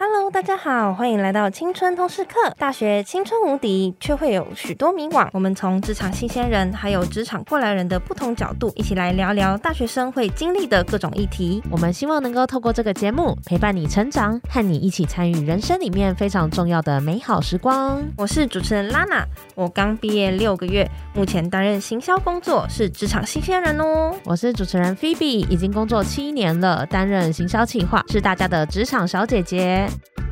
Hello，大家好，欢迎来到青春通识课。大学青春无敌，却会有许多迷惘。我们从职场新鲜人，还有职场过来人的不同角度，一起来聊聊大学生会经历的各种议题。我们希望能够透过这个节目，陪伴你成长，和你一起参与人生里面非常重要的美好时光。我是主持人 Lana，，我刚毕业六个月，目前担任行销工作，是职场新鲜人哦。我是主持人 Phoebe，已经工作七年了，担任行销企划，是大家的职场小姐姐。it.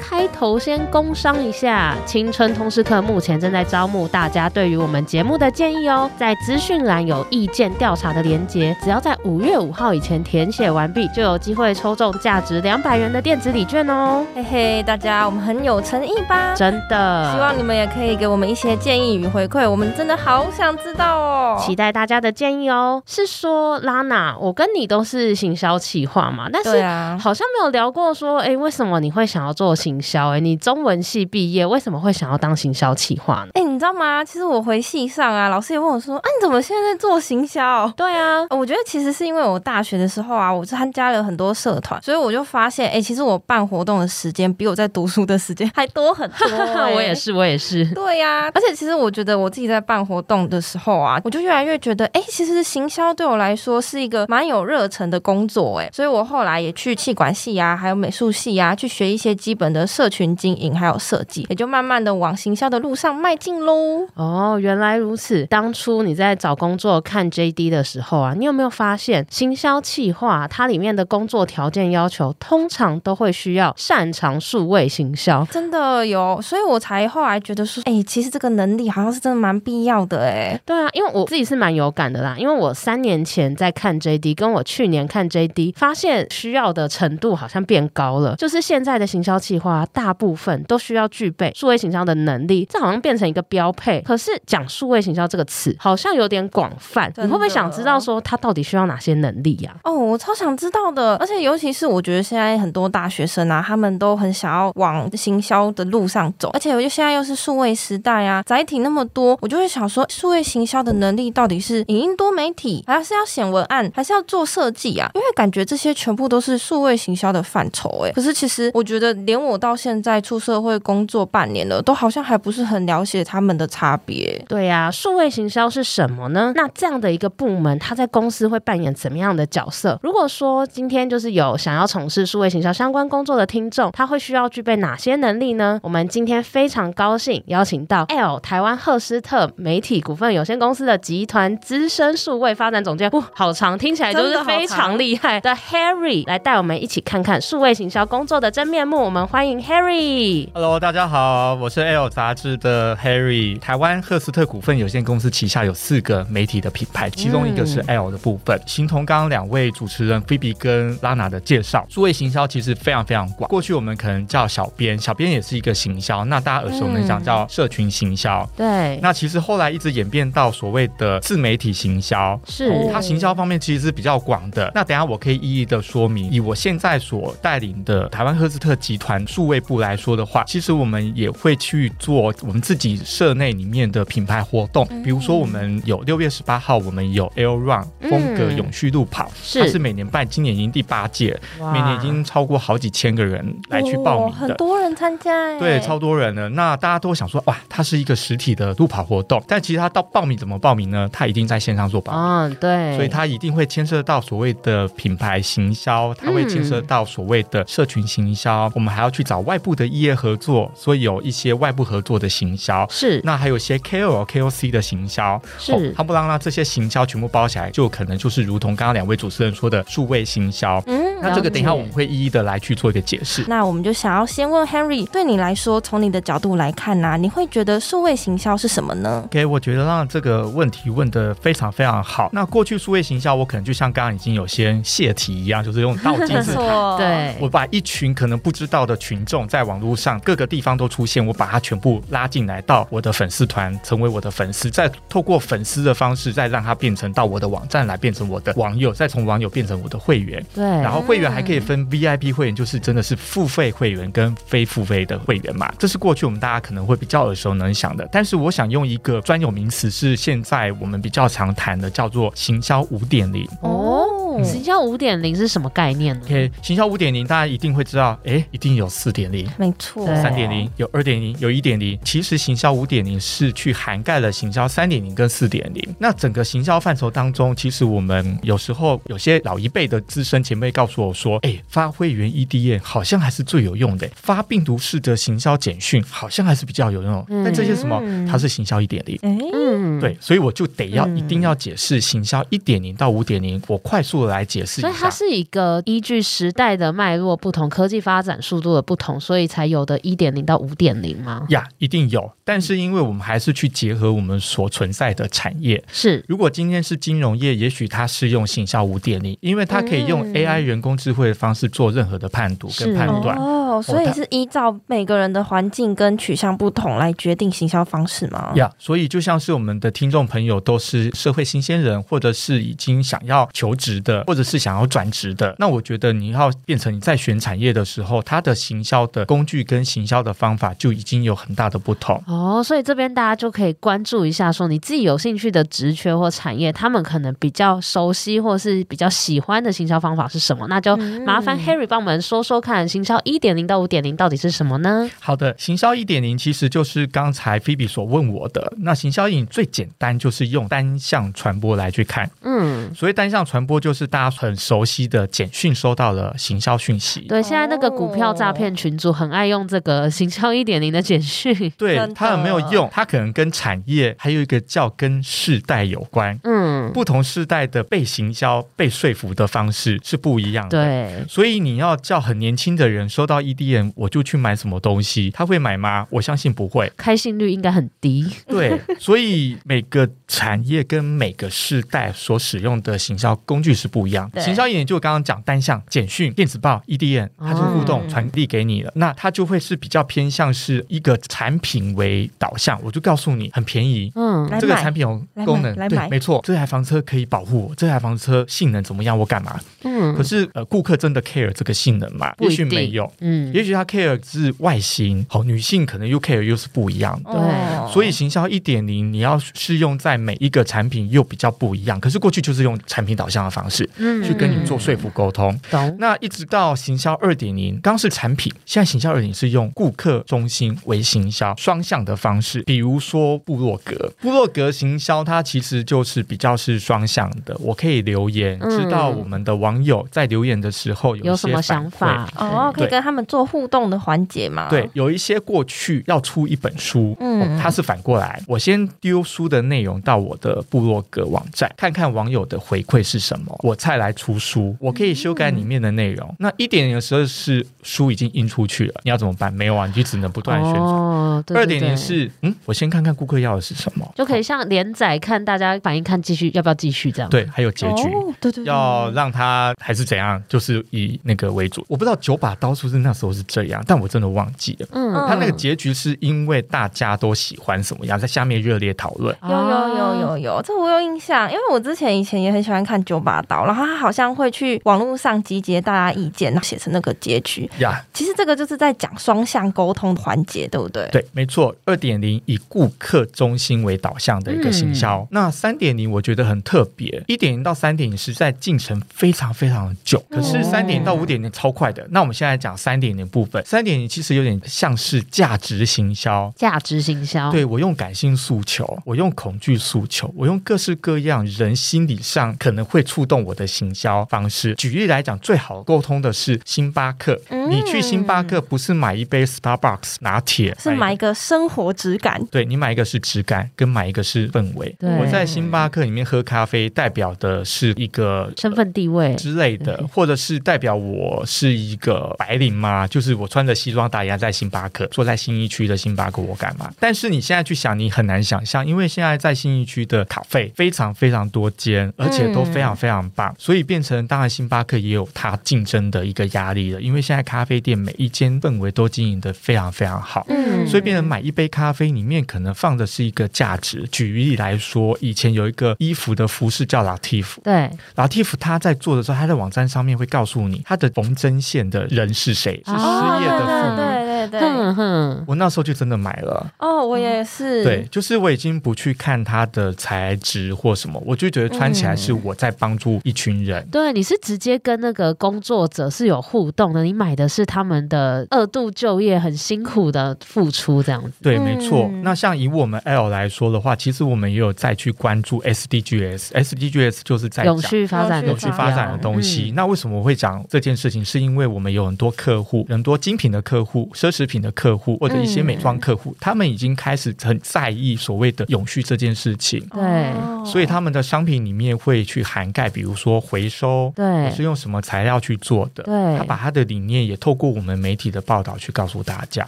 开头先工商一下，青春通识课目前正在招募大家对于我们节目的建议哦，在资讯栏有意见调查的连接，只要在五月五号以前填写完毕，就有机会抽中价值两百元的电子礼券哦。嘿嘿，大家我们很有诚意吧？真的，希望你们也可以给我们一些建议与回馈，我们真的好想知道哦。期待大家的建议哦。是说拉娜，我跟你都是行销企划嘛，但是好像没有聊过说，哎，为什么你会想要做行销？哎，你中文系毕业，为什么会想要当行销企划呢？哎，你知道吗？其实我回系上啊，老师也问我说：“啊，你怎么现在在做行销？”对啊，我觉得其实是因为我大学的时候啊，我参加了很多社团，所以我就发现，哎，其实我办活动的时间比我在读书的时间还多很多。我也是，我也是。对呀、啊，而且其实我觉得我自己在办活动的时候啊，我就越来越觉得，哎，其实行销对我来说是一个蛮有热忱的工作，哎，所以我后来也去气管系啊，还有美术系啊，去学一些基本的社群经营还有设计，也就慢慢的往行销的路上迈进喽。哦，原来如此。当初你在找工作看 JD 的时候啊，你有没有发现行销企划它里面的工作条件要求，通常都会需要擅长数位行销？真的有，所以我才后来觉得说，哎，其实这个能力好像是真的蛮必要的，哎。对啊，因为我自己是蛮有感的啦，因为我三年前在看 JD，跟我去年看 JD，发现需要的程度好像变高了。就是现在的行销企划，大部分。都需要具备数位行销的能力，这好像变成一个标配。可是讲数位行销这个词，好像有点广泛。你会不会想知道说它到底需要哪些能力呀？哦，我超想知道的。而且尤其是我觉得现在很多大学生啊，他们都很想要往行销的路上走。而且我觉得现在又是数位时代啊，载体那么多，我就会想说，数位行销的能力到底是影音多媒体，还是要写文案，还是要做设计啊？因为感觉这些全部都是数位行销的范畴。哎，可是其实我觉得，连我到现在出社会工作半年了，都好像还不是很了解他们的差别。对呀、啊，数位行销是什么呢？那这样的一个部门，它在公司会扮演怎么样的角色？如果说今天就是有想要从事数位行销相关工作的听众，他会需要具备哪些能力呢？我们今天非常高兴邀请到 L 台湾赫斯特媒体股份有限公司的集团资深数位发展总监，哇，好长，听起来就是非常厉害的 Harry 来带我们一起看看数位行销工作的真面目。我们欢迎 Harry。Hello。大家好，我是 L 杂志的 Harry。台湾赫斯特股份有限公司旗下有四个媒体的品牌，其中一个是 L 的部分。形同刚刚两位主持人 Phoebe 跟 Lana 的介绍，数位行销其实非常非常广。过去我们可能叫小编，小编也是一个行销。那大家耳熟能详叫社群行销。对。那其实后来一直演变到所谓的自媒体行销，是它行销方面其实是比较广的。那等下我可以一一的说明。以我现在所带领的台湾赫斯特集团数位部来说的话，其实。我们也会去做我们自己社内里面的品牌活动，比如说我们有六月十八号，我们有 L Run 风格永续路跑，它是每年办，今年已经第八届，每年已经超过好几千个人来去报名的，很多人参加，对，超多人的。那大家都想说，哇，它是一个实体的路跑活动，但其实它到报名怎么报名呢？它一定在线上做报名，嗯，对，所以它一定会牵涉到所谓的品牌行销，它会牵涉到所谓的社群行销，我们还要去找外部的异业合作。所以有一些外部合作的行销是，那还有一些 KOL、KOC 的行销是，他不啷当这些行销全部包起来，就可能就是如同刚刚两位主持人说的数位行销。嗯，那这个等一下我们会一一的来去做一个解释。那我们就想要先问 Henry，对你来说，从你的角度来看呢、啊，你会觉得数位行销是什么呢？OK，我觉得让这个问题问的非常非常好。那过去数位行销，我可能就像刚刚已经有些泄题一样，就是用倒金字塔，对，我把一群可能不知道的群众在网络上各个地方都出现，我把它全部拉进来到我的粉丝团，成为我的粉丝，再透过粉丝的方式，再让它变成到我的网站来，变成我的网友，再从网友变成我的会员。对，然后会员还可以分 VIP 会员，就是真的是付费会员跟非付费的会员嘛。这是过去我们大家可能会比较耳熟能详的，但是我想用一个专有名词，是现在我们比较常谈的，叫做行销五点零。哦。哦，行销五点零是什么概念呢？OK，行销五点零大家一定会知道，哎，一定有四点零，没错，三点零有二点零有一点零。其实行销五点零是去涵盖了行销三点零跟四点零。那整个行销范畴当中，其实我们有时候有些老一辈的资深前辈告诉我说，哎，发会员 EDM 好像还是最有用的，发病毒式的行销简讯好像还是比较有用。嗯、但这些什么，它是行销一点零。嗯，对，所以我就得要一定要解释行销一点零到五点零，我快速的来解释一下。所以它是一个依据时代的脉络不同，科技发展速度的不同，所以才有的一点零到五点零吗？呀，一定有。但是因为我们还是去结合我们所存在的产业，是。如果今天是金融业，也许它是用行销五点零，因为它可以用 AI 人工智慧的方式做任何的判读跟判断。哦，所以是依照每个人的环境跟取向不同来决定行销方式吗？呀，所以就像是我们的听众朋友都是社会新鲜人，或者是已经想要求职的，或者是想要转职的，那我觉得你要变成你在选产业的时候，它的行销的工具跟行销的方法就已经有很大的不同。哦，所以这边大家就可以关注一下，说你自己有兴趣的职缺或产业，他们可能比较熟悉或是比较喜欢的行销方法是什么？那就麻烦 Harry 帮我们说说看，行销一点零到五点零到底是什么呢？好的，行销一点零其实就是刚才 Phoebe 所问我的。那行销影最简单就是用单向传播来去看，嗯，所以单向传播就是大家很熟悉的简讯收到了行销讯息。对，现在那个股票诈骗群主很爱用这个行销一点零的简讯。对，它有没有用？它可能跟产业还有一个叫跟世代有关。嗯，不同世代的被行销、被说服的方式是不一样的。对，所以你要叫很年轻的人收到 EDM，我就去买什么东西，他会买吗？我相信不会，开信率应该很低。对，所以每个产业跟每个世代所使用的行销工具是不一样的。行销一点就刚刚讲单向简讯、电子报、EDM，它就互动传递给你了，那它就会是比较偏向是一个产品为导向。我就告诉你很便宜，嗯，这个产品有功能，对，没错，房车可以保护我，这台房车性能怎么样，我干嘛？嗯，可是呃，顾客真的 care 这个性能吗？也许没有，嗯，也许他 care 是外形，好，女性可能又 care 又是不一样的，对，所以行销一点零你要适用在每一个产品又比较不一样。可是过去就是用产品导向的方式，嗯，去跟你做说服沟通。懂。那一直到行销二点零，刚是产品，现在行销二点零是用顾客中心为行销双向的方式。比如说布洛格，布洛格行销它其实就是比较是双向的。我可以留言，知道我们的网友在留言的时候有，有什么想法哦，可以跟他们做互动的环节吗？对，有一些过去要出一本书，嗯，它是反过来，我先丢书的内容到我的部落格网站，看看网友的回馈是什么，我再来出书。我可以修改里面的内容。嗯、那一点零的时候是书已经印出去了，你要怎么办？没有啊，你就只能不断宣传。哦、二点零是，嗯，我先看看顾客要的是什么，就可以像连载看大家反应，看继续要不要继续这样。对，还有结局，哦、对，对对，要让他还是怎样，就是以那个为主。我不知道九把刀是不是那时候是这样，但我真的忘记了。嗯，他那个结局是因为大家都喜欢什么样，在下面热烈讨论。有有有有有，这我有印象，因为我之前以前也很喜欢看九把刀，然后他好像会去网络上集结大家意见，然后写成那个结局。呀，其实这个就是在讲双向沟通的环节，对不对？对，没错。二点零以顾客中心为导向的一个行销。嗯、那三点零我觉得很特别，一点零到三点零是在进程非常非常的久，可是三点零到五点零超快的。那我们现在讲三点零部分，三点零其实有点像是价值行销，价值行销。对，我用感性诉求，我用恐惧诉求，我用各式各样人心理上可能会触动我的行销方式。举例来讲，最好沟通的是星巴克。嗯、你去星巴克不是买一杯 Starbucks 拿铁，是买一个生活质感。对，你买一个是质感，跟买一个是氛围。我在星巴克里面喝咖啡，代表的是一个身份地位之类的，或者是代表我是一个白领嘛？就是我穿着西装打扮在星巴克，坐在新一区的星巴克，我干嘛？但是你现在去想，你很难想象，因为现在在新一区的咖啡非常非常多间，而且都非常非常棒，嗯、所以变成当然星巴克也有它竞争的一个压力了。因为现在咖啡店每一间氛围都经营的非常非常好，嗯，所以变成买一杯咖啡里面可能放的是一个价值。举例来说，以前有一个衣服的服饰叫 Latif，对，Latif 他在做的时候，他在网站上面会告诉你他的缝针线的人是谁，是失业的妇女。哦对。哼哼，我那时候就真的买了。哦，我也是。对，就是我已经不去看它的材质或什么，我就觉得穿起来是我在帮助一群人。嗯、对，你是直接跟那个工作者是有互动的，你买的是他们的二度就业很辛苦的付出这样子。对，没错。嗯、那像以我们 L 来说的话，其实我们也有再去关注 SDGs，SDGs 就是在永续发展、永续发展的东西。嗯、那为什么我会讲这件事情？是因为我们有很多客户，很多精品的客户、奢侈品的客户，或者一些美妆客户，嗯、他们已经开始很在意所谓的永续这件事情。对，所以他们的商品里面会去涵盖，比如说回收，对，是用什么材料去做的。对，他把他的理念也透过我们媒体的报道去告诉大家。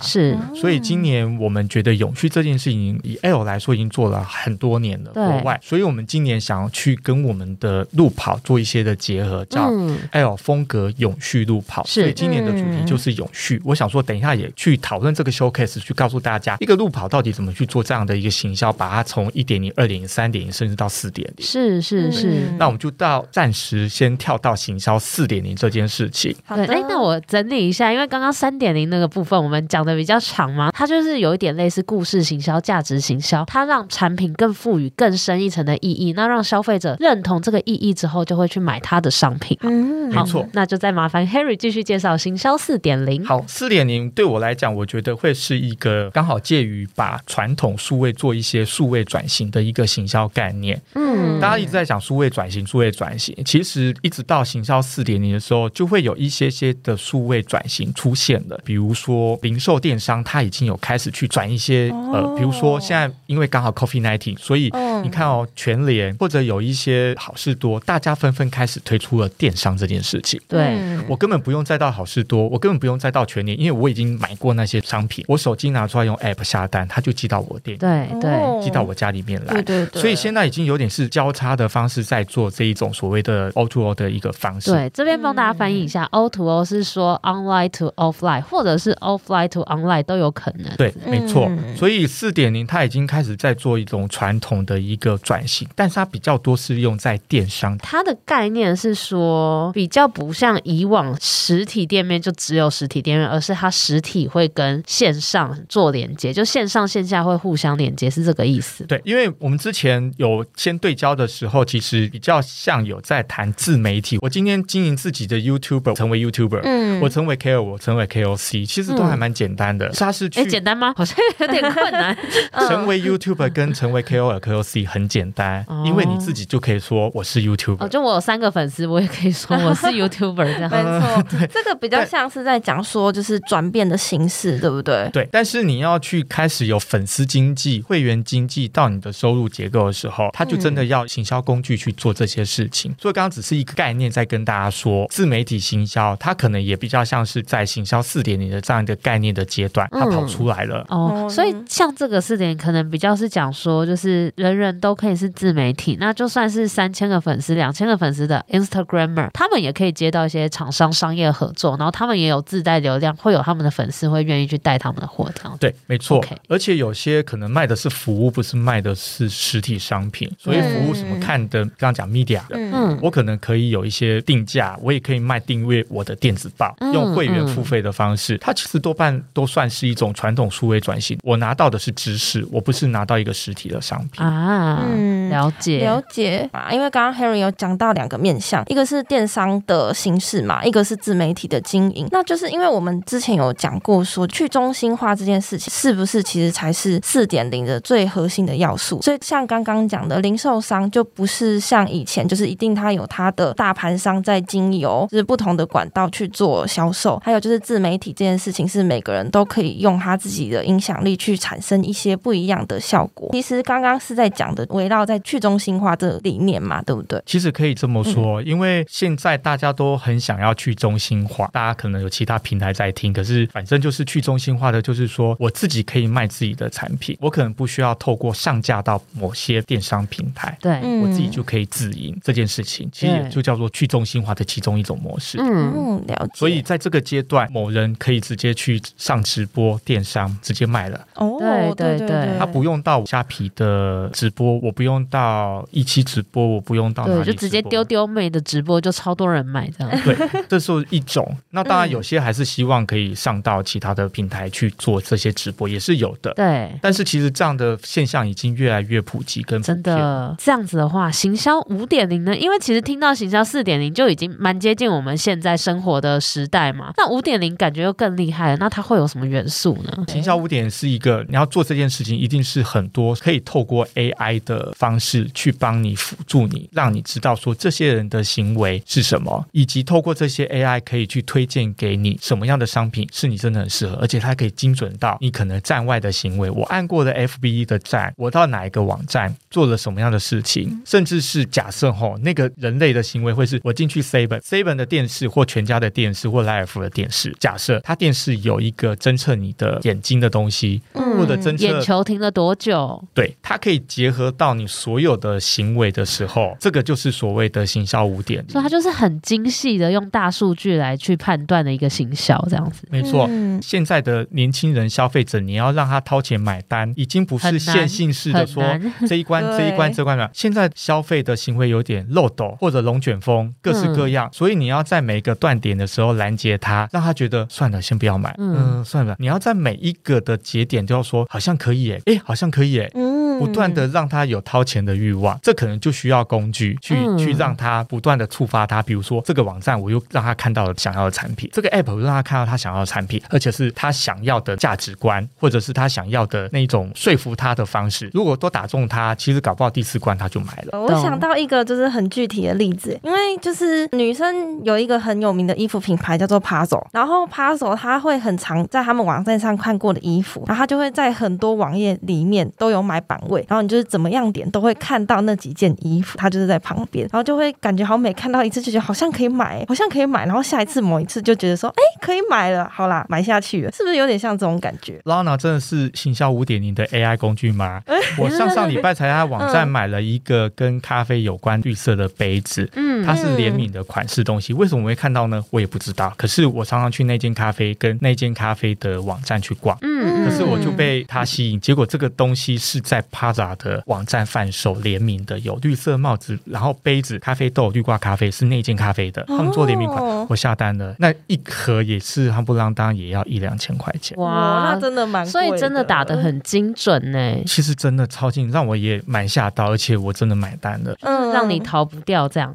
是，所以今年我们觉得永续这件事情，以 L 来说，已经做了很多年了，对国外。所以我们今年想要去跟我们的路跑做一些的结合，叫 L 风格永续路跑。是。今年的主题就是永续，嗯、我想说，等一下也去讨论这个 showcase，去告诉大家一个路跑到底怎么去做这样的一个行销，把它从一点零、二点零、三点零，甚至到四点零。是是是。嗯、那我们就到暂时先跳到行销四点零这件事情。好的，哎，那我整理一下，因为刚刚三点零那个部分我们讲的比较长嘛，它就是有一点类似故事行销、价值行销，它让产品更赋予更深一层的意义，那让消费者认同这个意义之后，就会去买它的商品。嗯，好没错。那就再麻烦 Harry 继续介绍行销四点零。好，四点零对我来讲，我觉得会是一个刚好介于把传统数位做一些数位转型的一个行销概念。嗯，大家一直在讲数位转型，数位转型，其实一直到行销四点零的时候，就会有一些些的数位转型出现了。比如说零售电商，它已经有开始去转一些、哦、呃，比如说现在因为刚好 Coffee Nineteen，所以你看哦，全联或者有一些好事多，大家纷纷开始推出了电商这件事情。对，我根本不用再到好事多，我根本不用再到全联，因为我已经买过那些商品，我手机拿出来用 App 下单，它就寄到我店，对对，寄到我家里面来。对对对。所以现在已经有点是交叉的方式在做这一种所谓的 O to O 的一个方式。对，这边帮大家翻译一下、嗯、，O to O 是说 online to offline，或者是 offline to online 都有可能。对，没错。嗯、所以四点零它已经开始在做一种传统的一个转型，但是它比较多是用在电商。它的概念是说，比较不像以往实体店面就只有实体店面，而是它实体会跟线上做连接，就线上线下会互相连接，是这个意思。对，因为我们之前有先对焦的时候，其实比较像有在谈自媒体。我今天经营自己的 YouTuber，成为 YouTuber，嗯，我成为 KOL，我成为 KOC，其实都还蛮简单的。它、嗯、是去，哎，简单吗？好像有点困难。成为 YouTuber 跟成为 KOL、KOC 很简单，哦、因为你自己就可以说我是 YouTuber。哦，就我有三个粉丝，我也可以说我是 YouTuber 这样。没错，这个比较像是在讲说，就是转变的形式，对不对？对。但是你要去开始有粉丝经济、会员经济到你的收入结构的时候，他就真的要行销工具去做这些事情。嗯、所以刚刚只是一个概念，在跟大家说，自媒体行销，它可能也比较像是在行销四点零的这样一个概念的阶段，它跑出来了。嗯、哦，所以像这个四点可能比较是讲说，就是人人都可以是自媒体，那就算是三千个粉丝、两千个粉丝的 Instagrammer，他们也可以接到一些厂商商业合作，然后他们也有自带流量，会有他们的粉丝会愿意去带他们的货，这样对，没错。而且有些可能卖的是服务，不是卖的是实体商品，所以服务什么看的，刚刚讲 media 的，嗯，我可能可以有一些定价，我也可以卖订阅我的电子报，嗯、用会员付费的方式，嗯、它其实多半都算是一种传统数位转型。我拿到的是知识，我不是拿到一个实体的商品啊。嗯，了解了解啊，因为刚刚 Harry 有讲到两个面向，一个是电商的形式嘛，一个是自媒体的经营。那就是因为我们之前有讲过说去中心化这件事情，是不是其实才是四点零的最核心的要素？所以像刚刚讲的，零售商就不是像以前，就是一定他有他的大盘商在经由就是不同的管道去做销售。还有就是自媒体这件事情，是每个人都可以用他自己的影响力去产生一些不一样的效果。其实刚刚是在讲的围绕在去中心化这理念嘛，对不对？其实可以这么说，嗯、因为现在大家都很想要去中心化，大家可能有其他平台在听，可是反正就是去中心化的，就是说我自己可以卖自己的产品，我可能不需要透过上架到某些电商平台，对，我自己就可以自营这件事情，其实也就叫做去中心化的其中一种模式。嗯，了解。所以在这个阶段，某人可以直接去上直播电商，直接卖了。哦，对对对，他不用到虾皮的直播，我不用到一期直播，我不用到哪里，对，就直接丢丢妹的直播，就超多人买这样。对，这是一种。那当然有些还是希望可以上到其他的平台去做这些直播，也是有的。对，但是其实这样的现象已经越来越普及跟普真的这样子的话，行销五点零呢？因为其实听到行销四点零就已经蛮接近我们现在生活的时代嘛。那五点零感觉又更厉害了，那它会有什么元素呢？行销五点是一个你要做这件事情，一定是很多可以透过 AI 的方式去帮你辅助你，让你知道说这些人的行为是什么，以及透过这些 AI 可以去推荐给你什么样的商品是你真的很适合，而且它可以精准到你可能站外的行为。我按过的 FB 的站，我到哪一个网站做了什么样的事情，甚至是假设吼那个人类的行为会是我进去 Seven Seven 的电视或全家的电视或莱尔富的电视，假设它电视有一个侦测你的眼睛的东西，嗯、或者侦测眼球停了多久，对，它可以结合到你所有的行为的时候，这个就是所谓的行销五点，所以它就是很精细的用大数据来去判断的一个行销，这样子。没错，嗯、现在的年轻人消费者，你要让他掏钱买单，已经不是线性式的说这一关 这一关这关了。现在消费的行为有点漏斗或者龙卷风，各式各样，嗯、所以你要在每一个断点的时候拦截他，让他觉得算了，先不要买，嗯、呃，算了。你要在每一个的节点都要说好像可以诶，哎，好像可以诶，嗯，不断的让他有掏钱的欲望，这可能就需要工具去、嗯、去让他不断的触发他，比如说这个网站我又让他看到了想要的产品，这个 app 我又让他看到他想要的产品，而且是他想要的价值观，或者是他想要的那种说服他的方式。如果都打中他，其实搞不好第四关他就买了。我想到一个就是很具体的例子，因为就是女生有一个很有名的衣服品牌叫做 Puzzle，然后 Puzzle 他会很常在他们网站上看过的衣服，然后他就会在很多网页里面都有买版位，然后你就是怎么样点都会看到那几件衣服，它就是在旁边，然后就会感觉好美，看到一次就觉得好像可以买，好像可以买，然后下一次某一次就觉得说，哎，可以买了，好啦，买下去了，是不是有点像这种感觉？Lana 真的是行销五点零的 AI 工具吗？我上上礼拜才在网站买了一个跟咖啡有关绿色的杯子，嗯，它是联名的款式东西，为什么我会看到呢？我也不知道。可是我常常去那间咖啡跟那间咖啡的网站去逛，嗯，可是我就被它吸引，结果这个东西是在 Prada 的网站贩售联名的，有绿色帽子，然后杯子、咖啡豆、绿挂咖啡是那间咖啡的，他们做联名款，我下单了，那一盒也是夯不啷当也要一两千块钱，哇，那真的蛮贵，所以真的打得很精准呢。其实真的超近，让我也蛮吓到，而且我真的买单了，嗯，让你逃不掉这样。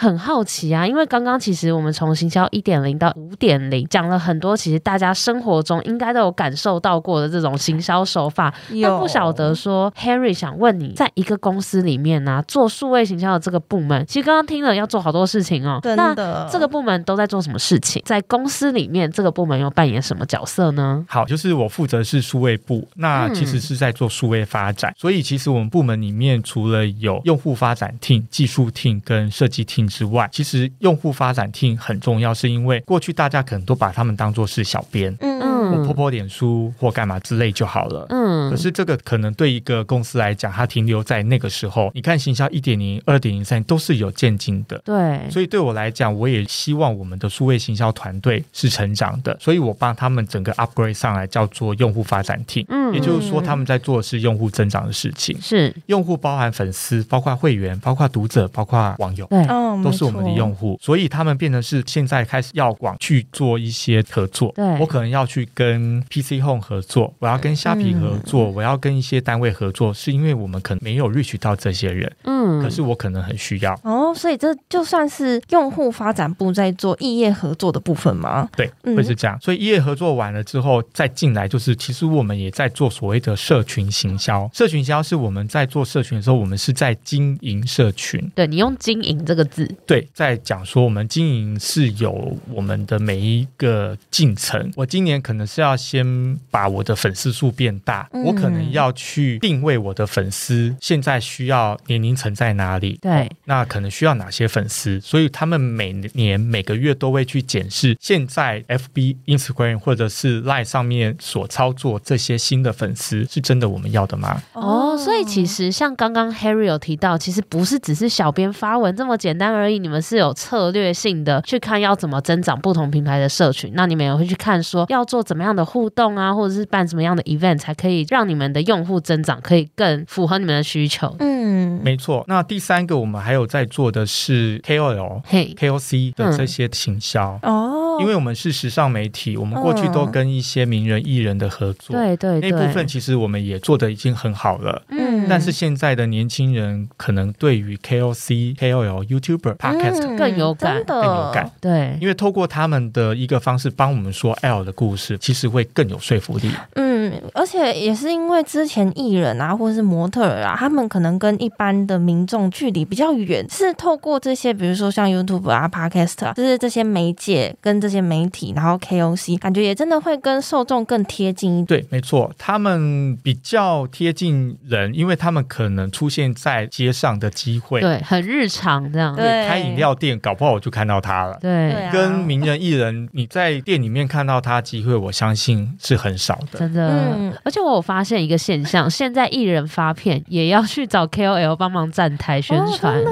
很好奇啊，因为刚刚其实我们从行销一点零到五点零讲了很多，其实大家生活中应该都有感受到过的这种行销手法。那不晓得说，Harry 想问你，在一个公司里面呢、啊，做数位行销的这个部门，其实刚刚听了要做好多事情哦。真的。那这个部门都在做什么事情？在公司里面，这个部门又扮演什么角色呢？好，就是我负责是数位部，那其实是在做数位发展。嗯、所以其实我们部门里面除了有用户发展 team、技术 team 跟设计 team。之外，其实用户发展 team 很重要，是因为过去大家可能都把他们当做是小编，嗯嗯，我 po po 脸书或干嘛之类就好了，嗯。可是这个可能对一个公司来讲，它停留在那个时候。你看，行销一点零、二点零、三都是有渐进的，对。所以对我来讲，我也希望我们的数位行销团队是成长的，所以我帮他们整个 upgrade 上来，叫做用户发展 team，嗯，也就是说他们在做的是用户增长的事情，是。用户包含粉丝，包括会员，包括读者，包括网友，对，都是我们的用户，所以他们变成是现在开始要往去做一些合作。对，我可能要去跟 PC Home 合作，我要跟虾皮合作，嗯、我要跟一些单位合作，是因为我们可能没有 reach 到这些人。嗯，可是我可能很需要。哦，所以这就算是用户发展部在做异业合作的部分吗？对，会是这样。所以异业合作完了之后，再进来就是，其实我们也在做所谓的社群行销。社群行销是我们在做社群的时候，我们是在经营社群。对，你用“经营”这个字。对，在讲说我们经营是有我们的每一个进程。我今年可能是要先把我的粉丝数变大，嗯、我可能要去定位我的粉丝现在需要年龄层在哪里。对、哦，那可能需要哪些粉丝？所以他们每年每个月都会去检视现在 FB、Instagram 或者是 Line 上面所操作这些新的粉丝是真的我们要的吗？哦，所以其实像刚刚 Harry 有提到，其实不是只是小编发文这么简单而已，你们是有策略性的去看要怎么增长不同品牌的社群，那你们也会去看说要做怎么样的互动啊，或者是办什么样的 event，才可以让你们的用户增长可以更符合你们的需求？嗯，没错。那第三个，我们还有在做的是 KOL、嘿 KOC 的这些行销。哦，因为我们是时尚媒体，我们过去都跟一些名人艺人的合作，对对对，那部分其实我们也做的已经很好了。嗯，但是现在的年轻人可能对于 KOC、KOL、YouTuber、Podcast 更有感，更有感。对，因为透过他们的一个方式帮我们说 L 的故事，其实会更有说服力。嗯，而且也是因为之前艺人啊，或者是模特儿啊，他们可能跟一般的民众距离比较远，是透过这些，比如说像 YouTube 啊、Podcast 啊，就是这些媒介跟这些媒体，然后 KOC，感觉也真的会跟受众更贴近一点。对，没错，他们比较贴近人，因为他们可能出现在街上的机会，对，很日常这样。对，开饮料店，搞不好我就看到他了。对，对啊、跟名人艺人，你在店里面看到他机会，我相信是很少的。真的，嗯、而且我有发现一个现象，现在艺人发片也要去找 KOL 帮忙站台宣传。哦、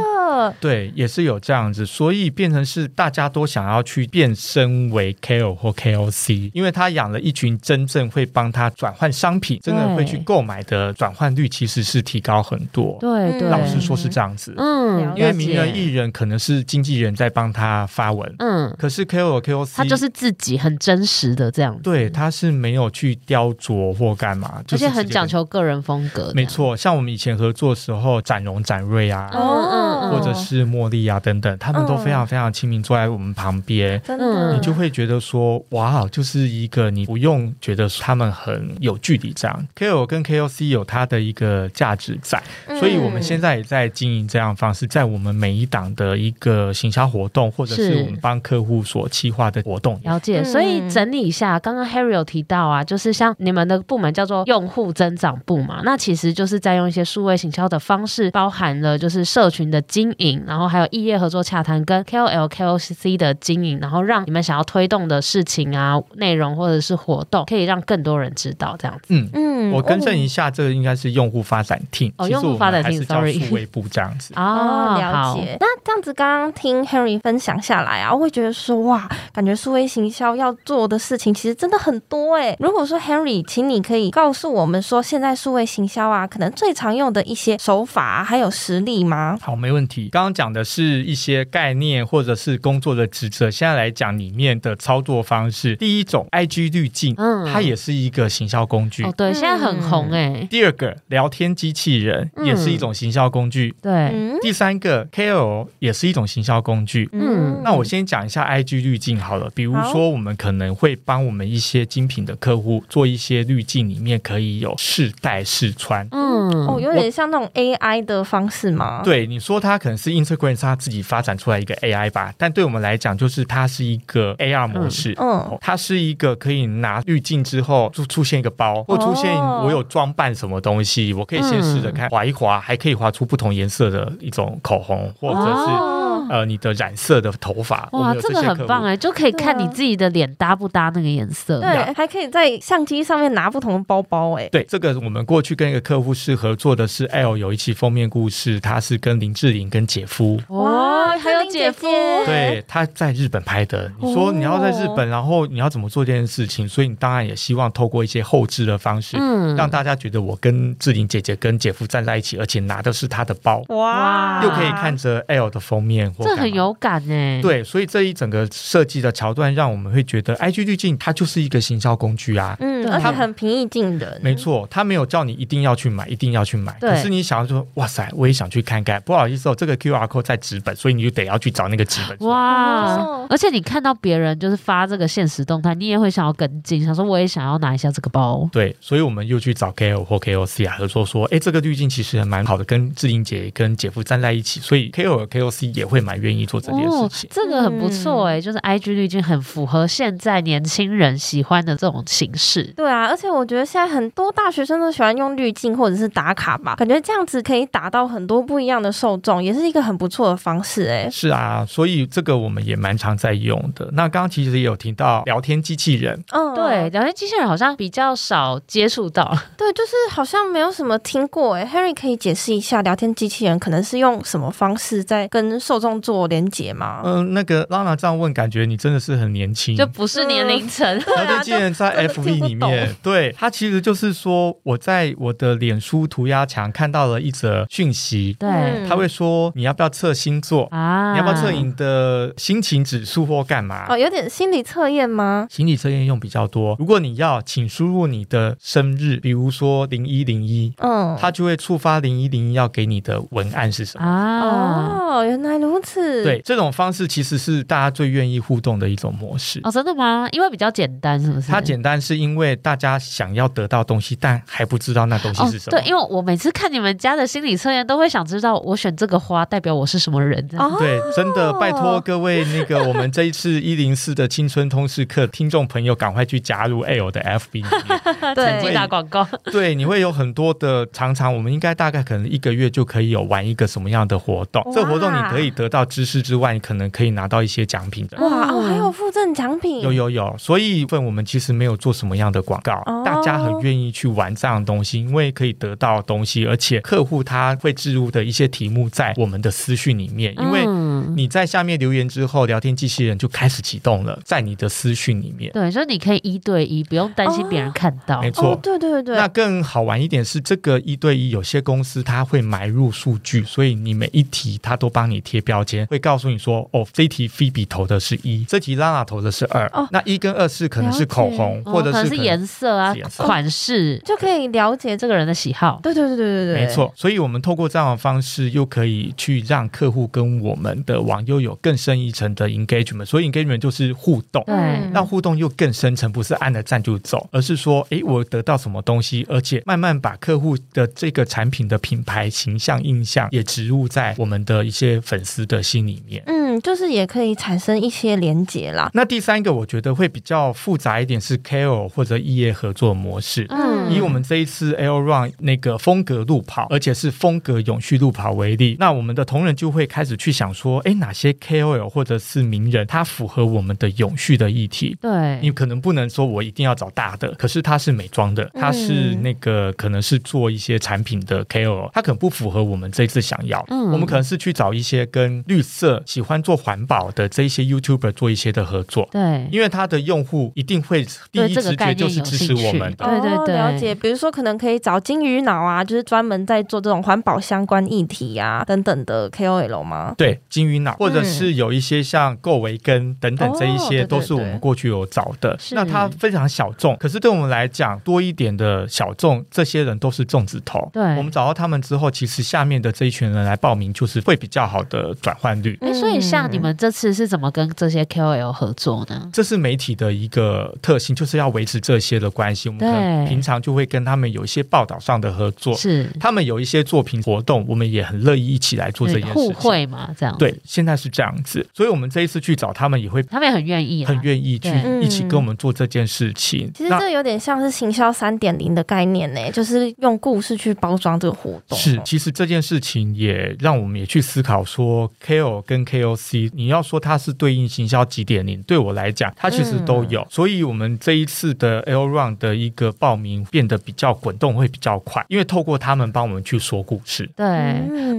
对，也是有这样子，所以变成是大家都想要去变身为 KOL 或 KOC，因为他养了一群真正会帮他转换商品，真的会去购买的转换率其实是提高很多。对对，老实说是这样子。嗯，因为名人艺人可能是经纪人在帮他发文，嗯，可是 KOL KOC 他就是自己很真实的这样子，对，他是没有去雕琢或干嘛，而且很讲求个人风格。没错，像我们以前合作的时候，展荣、展瑞啊，哦嗯嗯，或者是茉莉啊等等，他们都非常非常亲民，坐在我们旁边，真的，你就会觉得说，哇，就是一个你不用觉得他们很有距离这样。KOL 跟 KOC 有它的一个价值在，所以我们现在也在经营这样方式，在我们每一档的一个行销活动，或者是我们帮客户所企划的活动。了解，所以整理一下，刚刚 Harry 有提到啊，就是像你们的部门叫做用户增长部嘛，那其实就是在用一些数位行销的方式，包含了就是社群的经营，然后还有异业合作洽谈跟 KOL KOC 的经营，然后让你们想要推动的事情啊、内容或者是活动，可以让更多人知道这样子。嗯嗯，我更正一下，这个应该是用户发展 team，哦，用户发展 team，sorry，数位部这样子。哦，了解。那这样子，刚刚听 Henry 分享下来啊，我会觉得说，哇，感觉数位行销要做的事情其实真的很多哎。如果说 Henry，请你可以告诉我们说，现在数位行销啊，可能最常用的一些手法啊，还有实例吗？好，没问题。刚刚讲的是一些概念或者是工作的职责，现在来讲里面的操作方式。第一种，IG 滤镜，嗯，它也是一个行销工具。哦，对，现在很红哎。嗯。第二个，聊天机器人也是一种行销工具。嗯、对。第三个，KOL 也是一种行销工具。嗯。那我先讲一下 IG 滤镜好了。比如说，我们可能会帮我们一些精品的客户做一些滤镜，里面可以有试戴试穿。嗯。哦，有点像那种 AI 的方式吗？对，你说它可能是 Instagram 它自己发展出来一个 AI 吧，但对我们来讲，就是它是一个 AR 模式。嗯。哦、它是一个可以拿滤镜之后就出现一个包，或出现我有装扮什么东西，我可以先试着看，划一划，还可以划出不同颜色的一种口红，或者是、哦、呃你的染色的头发。哇，这，这个很棒哎，就可以看你自己的脸搭不搭那个颜色。对，还可以在相机上面拿不同的包包哎。对，这个我们过去跟一个客户是合作的是 L 有一期封面故事，他是跟林志玲跟姐夫。哇，还有姐夫。对，他在日本拍的。你说你要在日本，然后你要怎么做这件事情？所以你当然也希望透过一些后置的方式，嗯，让大家觉得我跟志玲姐姐跟姐夫站在一起，而且拿的是他的包，哇，又可以看着 L 的封面，这很有感哎。对，所以这一整个设计的桥段，让我们会觉得 IG 滤镜它就是一个行销工具啊，嗯，而且很平易近人。没错，他没有叫你一定要去买，一定要去买，可是你想要说，哇塞，我也想去看看。不好意思哦，这个 QR code 在纸本，所以你就得要去找那个纸本。哇，而且你看到别人就是发这个现实动态，你也会想要跟进，想说我也想要拿一下这个包。对，所以我们又去找 KOL 或 KOC 啊，合作说，哎，这个滤镜其实还蛮好的，跟志玲姐跟姐夫站在一起，所以 KOL KOC 也会蛮愿意做这件事情。哦、这个很不错哎、欸，就是 IG 滤镜很符合现在年轻人喜欢的这种形式。对啊，而且我觉得现在很多大学生都喜欢用滤镜或者是打卡吧，感觉这样子可以达到很多不一样的受众，也是一个很不错的方式哎、欸。是。啊，所以这个我们也蛮常在用的。那刚刚其实也有提到聊天机器人，嗯，对，聊天机器人好像比较少接触到，对，就是好像没有什么听过。哎，Harry 可以解释一下聊天机器人可能是用什么方式在跟受众做连接吗？嗯，那个拉娜这样问，感觉你真的是很年轻，就不是年龄层。嗯、聊天机器人在 FB 里面，对，它其实就是说我在我的脸书涂鸦墙看到了一则讯息，对，他会说你要不要测星座啊？你要不要测你的心情指数或干嘛？哦，有点心理测验吗？心理测验用比较多。如果你要，请输入你的生日，比如说零一零一，嗯，它就会触发零一零一要给你的文案是什么啊？哦，原来如此。对，这种方式其实是大家最愿意互动的一种模式。哦，真的吗？因为比较简单，是不是？它简单是因为大家想要得到东西，但还不知道那东西是什么。哦、对，因为我每次看你们家的心理测验，都会想知道我选这个花代表我是什么人。哦，对，真的拜托各位那个我们这一次一零四的青春通识课听众朋友，赶快去加入 L 的 FB 里面，对，打广告。对，你会有很多的，常常我们应该大概可能一个月就可以有玩一个什么样的活动。这个活动你可以得到知识之外，你可能可以拿到一些奖品的。哇，哦，还有附赠奖品。有有有，所以份我们其实没有做什么样的广告，哦，大家很愿意去玩这样的东西，因为可以得到东西，而且客户他会置入的一些题目在我们的私讯里面，因为你在下面留言之后，聊天机器人就开始启动了，在你的私讯里面。对，所以你可以一对一，不用担心别人看到。哦，没错，哦，对对对。那更好玩一点是，这个一对一，有些公司他会埋入数据，所以你每一题他都帮你贴标签，会告诉你说，哦，这题 Phoebe 投的是一，这题拉拉投的是二。哦，那一跟二是可能是口红，或者是，颜色啊，款式，就可以了解这个人的喜好。对对对对对对，没错。所以我们透过这样的方式，又可以去让客户跟我们的网友有更深一层的 engagement。所以 engagement 就是互动，对，让互动又更深层，不是按了赞就走，而是说，哎，我得到什么东西，而且慢慢把客户的这个产品的品牌形象印象也植入在我们的一些粉丝的心里面。嗯，就是也可以产生一些连结啦。那第三个，我觉得会比较复杂一点，是 KOL 或者异业合作模式。嗯，以我们这一次 L Run 那个风格路跑，而且是风格永续路跑为例，那我们的同仁就会开始去想说，哎，哪些 KOL 或者是名人，他符合我们的永续的议题？对，你可能不能说我一定要找大的，可是他是美妆的，他是那个可能是做一些产品的 KOL，他可能不符合我们这一次想要。嗯，我们可能是去找一些跟绿色、喜欢做环保的这一些 YouTuber 做一些的合作。对，因为他的用户一定会第一直觉就是支持我们的。对对对，了解。比如说，可能可以找金鱼脑啊，就是专门在做这种环保相关议题啊等等的 KOL 吗？对，金鱼脑，或者是有一些像够维根等等这一些，都是我们过去有找的。那它非常小众，可是对我们来讲，多一点的小众，这些人都是粽子头。对，我们找到他们之后，其实下面的这一群人来报名，就是会比较好的转换率。哎，所以像你们这次是怎么跟这些 KOL 合作呢？这是媒体的一个特性，就是要维持这些的关系。我们可能平常就会跟他们有一些报道上的合作，是他们有一些作品活动，我们也很乐意一起来做这件事情。互惠嘛，这样。对，现在是这样子，所以我们这一次去找他们，也会他们也很愿意，很愿意去一起跟我们做这件事情。其实这有点像是行销三点零的概念呢，就是用故事去包装这个活动。是，其实这件事情也让我们也去思考说，KOL 跟 KOC，你要说它是对应行销几点零，对我来讲，它其实都有。嗯、所以，我们这一次的 L Run 的一个报名变得比较滚动，会比较快，因为透过他们帮我们去说故事。对，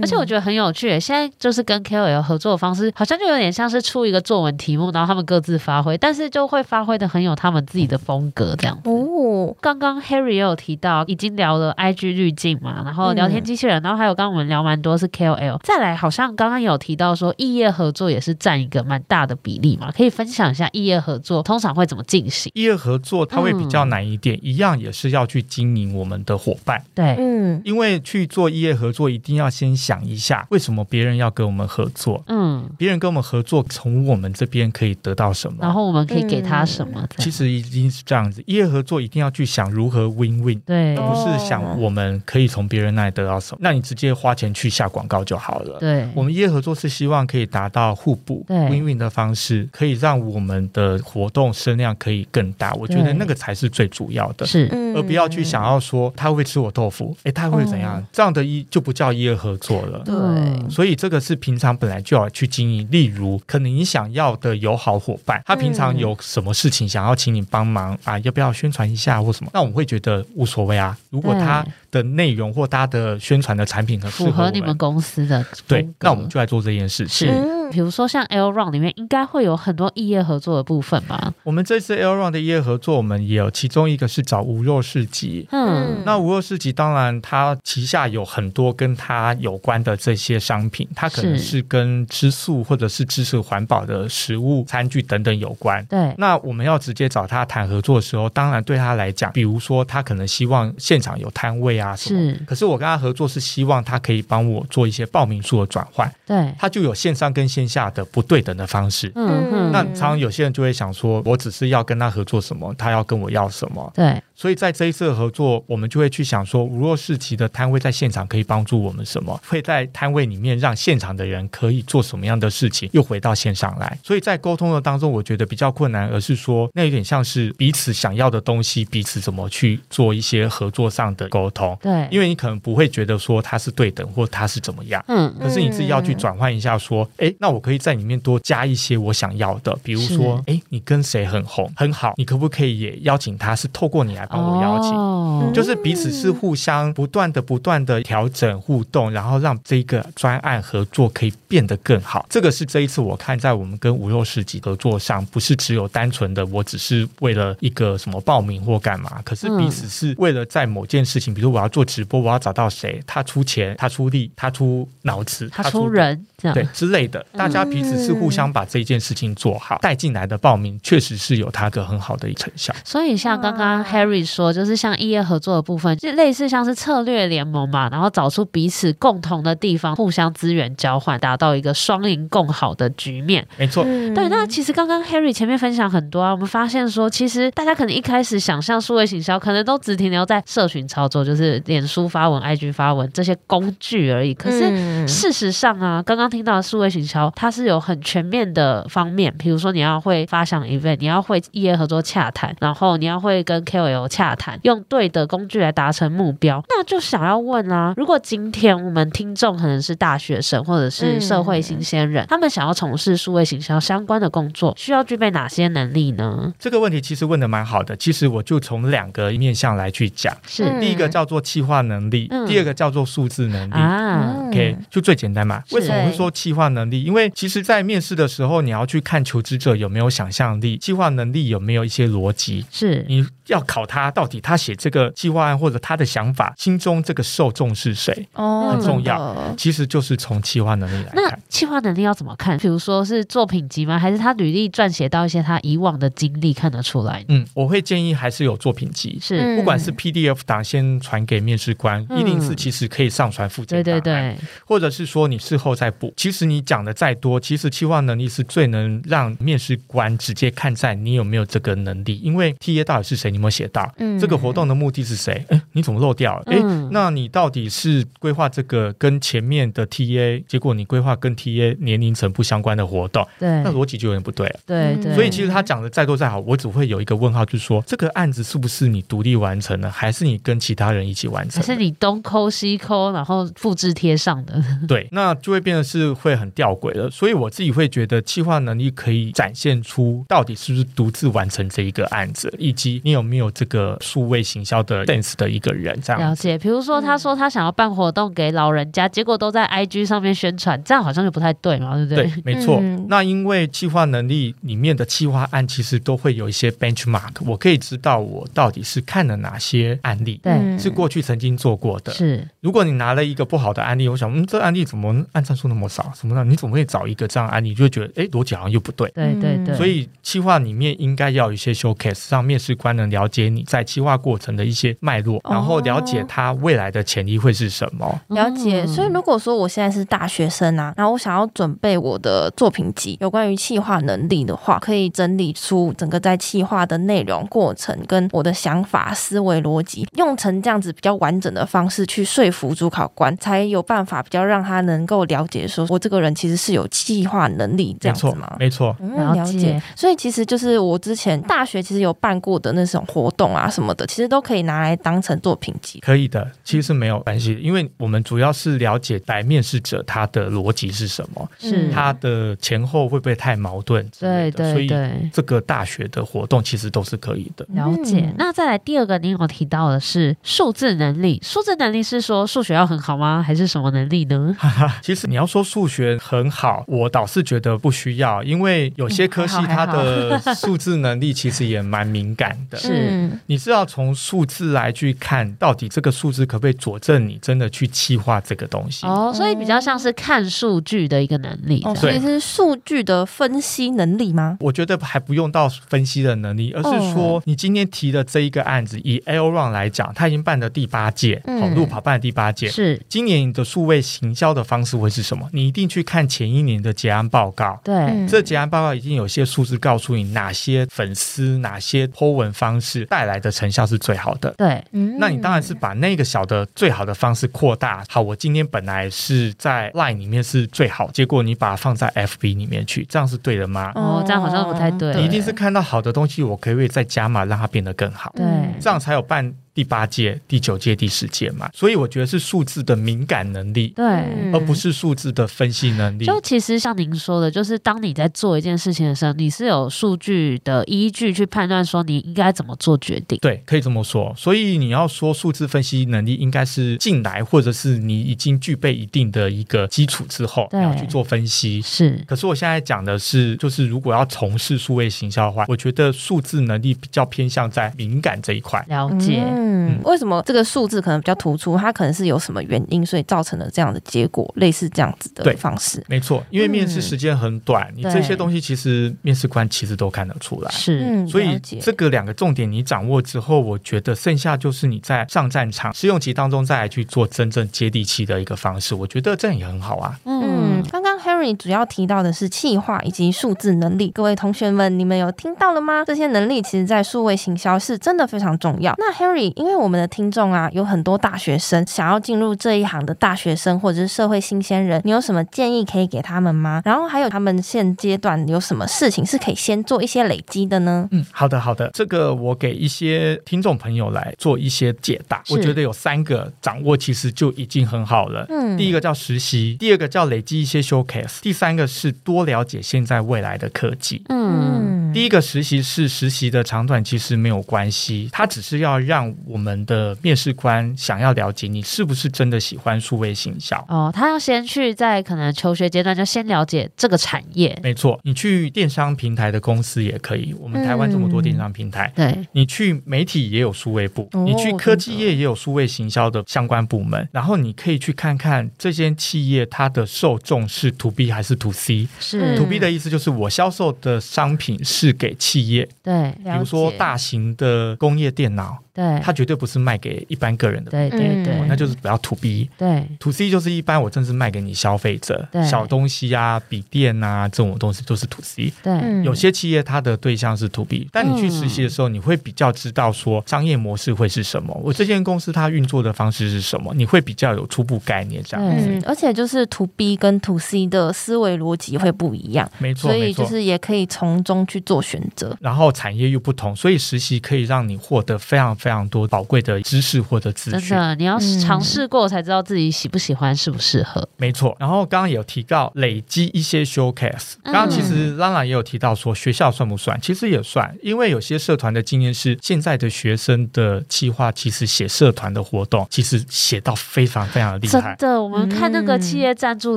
而且我觉得很有趣。现在就是跟 KOL 合作的方式，好像就有点像是出一个作文题目，然后他们各自发挥，但是就会发挥的很有他们自己的风格这样。哦，刚刚 Harry 也有提到，已经聊了 IG 滤镜嘛，然后聊天机器人，然后还有刚刚我们聊蛮多是 KOL。再来，好像刚刚有提到说异业合作也是占一个蛮大的比例嘛，可以分享一下异业合作通常会怎么进行？异业合作它会比较难一点，嗯、一样也是要去经营我们的伙伴。对，嗯，因为去做异业合作，一定要先想一下为什么别人要跟我们合作。嗯，别人跟我们合作，从我们这边可以得到什么？然后我们可以给他什么？其实已经是这样子，异业合作一定要去想如何 win win，对，而不是想我们可以从别人那里得到什么。那你直接花钱去下广告就好了。对，我们异业合作是希望可以达到。互补、win-win 的方式，可以让我们的活动声量可以更大。我觉得那个才是最主要的，是而不要去想要说他会吃我豆腐，哎，他会怎样？哦、这样的一就不叫异业合作了。对，所以这个是平常本来就要去经营。例如，可能你想要的友好伙伴，他平常有什么事情想要请你帮忙啊？要不要宣传一下或什么？那我们会觉得无所谓啊。如果他的内容或他的宣传的产品很符合你们公司的，对，那我们就来做这这件事是。是，比如说像 L Run 里面应该会有很多异业合作的部分吧？我们这次 L Run 的异业合作，我们也有其中一个是找无肉市集。嗯，那无肉市集当然它旗下有很多跟它有关的这些商品，它可能是跟吃素或者是支持环保的食物、餐具等等有关。对，那我们要直接找他谈合作的时候，当然对他来讲，比如说他可能希望现场有摊位。啊，是。可是我跟他合作是希望他可以帮我做一些报名数的转换，对，他就有线上跟线下的不对等的方式。嗯嗯。那常常有些人就会想说，我只是要跟他合作什么，他要跟我要什么？对。所以在这一次的合作，我们就会去想说，无肉市集的摊位在现场可以帮助我们什么？会在摊位里面让现场的人可以做什么样的事情？又回到线上来。所以在沟通的当中，我觉得比较困难，而是说那有点像是彼此想要的东西，彼此怎么去做一些合作上的沟通。对，因为你可能不会觉得说它是对等，或它是怎么样。嗯。可是你自己要去转换一下，说，哎，那我可以在里面多加一些我想要的，比如说，哎，你跟谁很红很好，你可不可以也邀请他，是透过你来帮我邀请？哦就是彼此是互相不断的、不断的调整互动，然后让这个专案合作可以变得更好。这个是这一次我看在我们跟无肉市集合作上，不是只有单纯的我只是为了一个什么报名或干嘛，可是彼此是为了在某件事情，比如我要做直播，我要找到谁，他出钱，他出力，他出脑子，他出人，这样对之类的，大家彼此是互相把这件事情做好，带进来的报名确实是有它个很好的一成效。所以像刚刚 Harry 说，就是像异业合作的部分，就类似像是策略联盟嘛，然后找出彼此共同的地方，互相资源交换，达到一个双赢共好的局面。没错，对。那其实刚刚 Harry 前面分享很多啊，我们发现说，其实大家可能一开始想象数位行销，可能都只停留在社群操作，就是脸书发文、IG 发文这些工具而已。可是事实上啊，刚刚听到的数位行销，它是有很全面的方面，比如说你要会发想 event，你要会异业合作洽谈，然后你要会跟 KOL 洽谈，用对的工具来达成目标，那就想要问啊，如果今天我们听众可能是大学生或者是社会新鲜人，嗯、他们想要从事数位行销相关的工作，需要具备哪些能力呢？这个问题其实问的蛮好的，其实我就从两个面向来去讲，是第一个叫做企划能力，嗯、第二个叫做数字能力啊。OK，就最简单嘛。为什么会说企划能力？因为其实，在面试的时候，你要去看求职者有没有想象力，计划能力有没有一些逻辑，是你。要考他到底他写这个计划案或者他的想法，心中这个受众是谁？哦，很重要。其实就是从企划能力来看。那企划能力要怎么看？比如说是作品集吗？还是他履历撰写到一些他以往的经历看得出来？嗯，我会建议还是有作品集。是，不管是 PDF 档先传给面试官，一定是其实可以上传附件。对对对。或者是说你事后再补。其实你讲的再多，其实企划能力是最能让面试官直接看在你有没有这个能力。因为 TA 到底是谁？你有没有写到？嗯。这个活动的目的是谁？哎，你怎么漏掉了？哎，那你到底是规划这个跟前面的 TA，结果你规划跟 TA 年龄层不相关的活动，对，那逻辑就有点不对了。对对，所以其实他讲的再多再好，我只会有一个问号，就是说这个案子是不是你独立完成的，还是你跟其他人一起完成？还是你东抠西抠，然后复制贴上的？对，那就会变得是会很吊诡了。所以我自己会觉得，企划能力可以展现出到底是不是独自完成这一个案子，以及你有没有这个数位行销的 sense 的一个人，这样了解。比如说，他说他想要办活动给老人家，嗯、结果都在 IG 上面宣传，这样好像就不太对嘛，对不对？对，没错。嗯、那因为计划能力里面的企划案，其实都会有一些 benchmark，我可以知道我到底是看了哪些案例，对，是过去曾经做过的。是，如果你拿了一个不好的案例，我想，嗯，这案例怎么按赞数那么少？什么呢？你怎么会找一个这样案例，就会觉得，哎，逻辑好像又不对。对对对。所以企划里面应该要有一些 showcase，让面试官能了解你在企划过程的一些脉络，然后了解他未来的潜力会是什么？哦、了解。所以如果说我现在是大学生啊，然后我想要准备我的作品集，有关于企划能力的话，可以整理出整个在企划的内容、过程跟我的想法、思维逻辑，用成这样子比较完整的方式去说服主考官，才有办法比较让他能够了解说，我这个人其实是有企划能力这样子吗？没错，没错，嗯，了解。所以其实就是我之前大学其实有办过的那种活动啊什么的，其实都可以拿来当成作品集。可以的，其实没有关系，因为我们主要是了解来面试者他的逻辑是什么，是他的前后会不会太矛盾之类的。对对对，所以这个大学的活动其实都是可以的。了解。嗯、那再来第二个，您有提到的是数字能力，数字能力是说数学要很好吗？还是什么能力呢？其实你要说数学很好，我倒是觉得不需要，因为有些科系 它的数字能力其实也蛮敏感的。是，你是要从数字来去看到底这个数字可不可以佐证你真的去企划这个东西。哦，所以比较像是看数据的一个能力。哦，所以是数据的分析能力吗？我觉得还不用到分析的能力，而是说你今天提的这一个案子，以 L Run 来讲，它已经办了第八届，跑路跑办了第八届。是，今年你的数位行销的方式会是什么？你一定去看前一年的结案报告。对，这结案报告已经有些数字告诉你哪些粉丝、哪些 po 文方式带来的成效是最好的。对，那你当然是把那个小的最好的方式扩大。好，我今天本来是在 Line 里面是最好，结果你把它放在 FB 里面去，这样是对的吗？哦，这样好像不太对。你一定是看到好的东西，我可以再加码，让它变得更好。对，这样才有办。第八届、第九届、第十届嘛，所以我觉得是数字的敏感能力，对，而不是数字的分析能力。就其实像您说的，就是当你在做一件事情的时候，你是有数据的依据去判断说你应该怎么做决定。对，可以这么说。所以你要说数字分析能力，应该是进来或者是你已经具备一定的一个基础之后，你要去做分析。是。可是我现在讲的是，就是如果要从事数位行销的话，我觉得数字能力比较偏向在敏感这一块。了解。嗯嗯，为什么这个数字可能比较突出？它可能是有什么原因，所以造成了这样的结果，类似这样子的方式。没错，因为面试时间很短，嗯、你这些东西其实面试官其实都看得出来。是，所以这个两个重点你掌握之后，我觉得剩下就是你在上战场试用期当中再来去做真正接地气的一个方式。我觉得这样也很好啊。嗯，刚刚 Harry 主要提到的是气化以及数字能力，各位同学们，你们有听到了吗？这些能力其实在数位行销是真的非常重要。那因为我们的听众啊，有很多大学生想要进入这一行的大学生，或者是社会新鲜人，你有什么建议可以给他们吗？然后还有他们现阶段有什么事情是可以先做一些累积的呢？嗯，好的，好的，这个我给一些听众朋友来做一些解答。我觉得有三个掌握其实就已经很好了。嗯，第一个叫实习，第二个叫累积一些 showcase，第三个是多了解现在未来的科技。嗯，第一个实习是实习的长短其实没有关系，它只是要让我们的面试官想要了解你是不是真的喜欢数位行销哦，他要先去在可能求学阶段就先了解这个产业。没错，你去电商平台的公司也可以。我们台湾这么多电商平台，嗯、对，你去媒体也有数位部，哦、你去科技业也有数位行销的相关部门。然后你可以去看看这些企业它的受众是 to B 还是 to C。是 to B 的意思就是我销售的商品是给企业，对，比如说大型的工业电脑。对，它绝对不是卖给一般个人的，对对对，那就是比较 to B。对，to C 就是一般我正是卖给你消费者，对，小东西啊，笔电啊这种东西都是 to C。对，有些企业它的对象是 to B，但你去实习的时候，你会比较知道说商业模式会是什么，我这间公司它运作的方式是什么，你会比较有初步概念这样子。而且就是 to B 跟 to C 的思维逻辑会不一样，没错，所以就是也可以从中去做选择。然后产业又不同，所以实习可以让你获得非常非常。非常多宝贵的知识或者资讯，真的，你要尝试过才知道自己喜不喜欢，适不适合。没错。然后刚刚也有提到累积一些 showcase，刚刚其实朗朗也有提到说学校算不算？其实也算，因为有些社团的经验是现在的学生的企划，其实写社团的活动，其实写到非常非常的厉害。真的，我们看那个企业赞助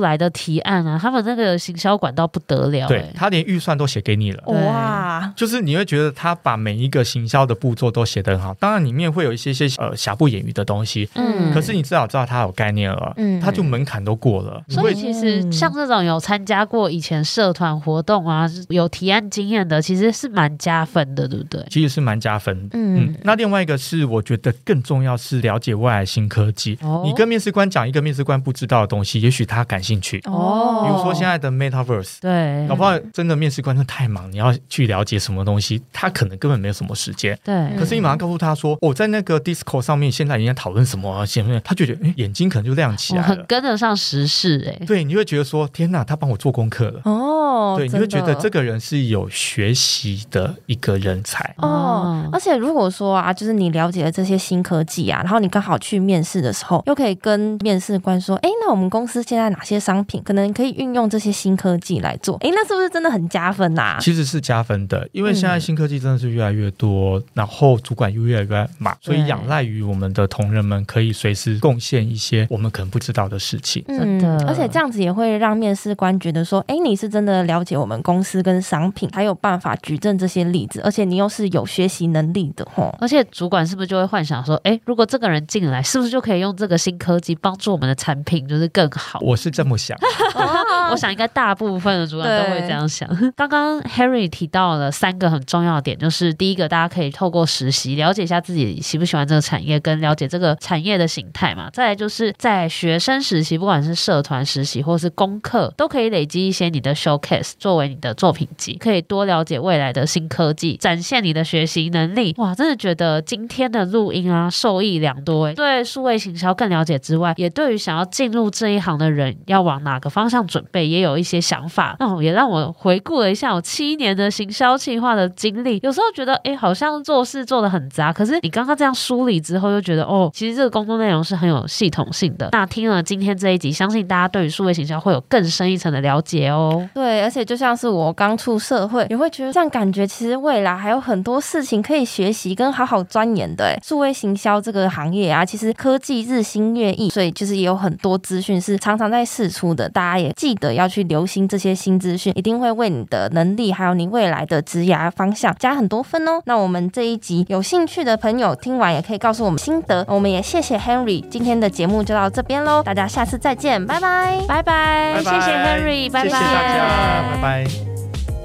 来的提案啊，他们那个行销管道不得了，对，他连预算都写给你了，哇！就是你会觉得他把每一个行销的步骤都写得很好，当然。里面会有一些些呃瑕不掩瑜的东西，嗯，可是你至少知道他有概念了，嗯，他就门槛都过了。所以其实像这种有参加过以前社团活动啊，有提案经验的，其实是蛮加分的，对不对？其实是蛮加分的，嗯，嗯。那另外一个是我觉得更重要是了解未来新科技。哦，你跟面试官讲一个面试官不知道的东西，也许他感兴趣。哦，比如说现在的 Metaverse，对，搞不好真的面试官太忙，你要去了解什么东西，他可能根本没有什么时间。对，可是你马上告诉他说。我、哦、在那个 Discord 上面现在人家讨论什么啊？前面他觉得诶眼睛可能就亮起来了，很跟得上时事哎。对，你会觉得说天哪，他帮我做功课了哦。对，你会觉得这个人是有学习的一个人才哦。而且如果说啊，就是你了解了这些新科技啊，然后你刚好去面试的时候，又可以跟面试官说，哎，那我们公司现在哪些商品可能可以运用这些新科技来做？哎，那是不是真的很加分呐、啊？其实是加分的，因为现在新科技真的是越来越多，嗯、然后主管又越来越忙，所以仰赖于我们的同仁们可以随时贡献一些我们可能不知道的事情。嗯，而且这样子也会让面试官觉得说，哎，你是真的了解我们公司跟商品，还有办法举证这些例子，而且你又是有学习能力的吼。而且主管是不是就会幻想说，哎，如果这个人进来，是不是就可以用这个新科技帮助我们的产品就是更好？我是这么想，我想应该大部分的主管都会这样想。刚刚 Harry 提到了三个很重要的点，就是第一个，大家可以透过实习了解一下自己喜不喜欢这个产业，跟了解这个产业的形态嘛。再来就是在学生实习，不管是社团实习或是功课，都可以累积一些你的 showcase 作为你的作品集，可以多了解未来的新科技，展现你的学习能力。哇，真的觉得今天的录音啊，受益良多诶。对数位行销更了解之外，也对于想要进入这一行的人，要往哪个方向准备，也有一些想法。那也让我回顾了一下我七年的行销计划的经历，有时候觉得，哎，好像做事做的很杂。可是你刚刚这样梳理之后，又觉得，哦，其实这个工作内容是很有系统性的。那听了今天这一集，相信大家对于数位行销会有更深一层的了解哦。对，而且就像是我刚出社会，也会觉得这样感觉，其实未来还有很多事情可以学习跟好好钻研的。哎，数位行销这个行业啊，其实科技日新月异，所以就是也有很多资讯是常常在试出的。大家也记得要去留心这些新资讯，一定会为你的能力还有你未来的职涯方向加很多分哦。那我们这一集有兴趣的朋友听完也可以告诉我们心得。我们也谢谢 Henry，今天的节目就到这边喽，大家下次再见，拜拜，拜拜，谢谢 Henry，拜拜，谢谢大家，拜拜。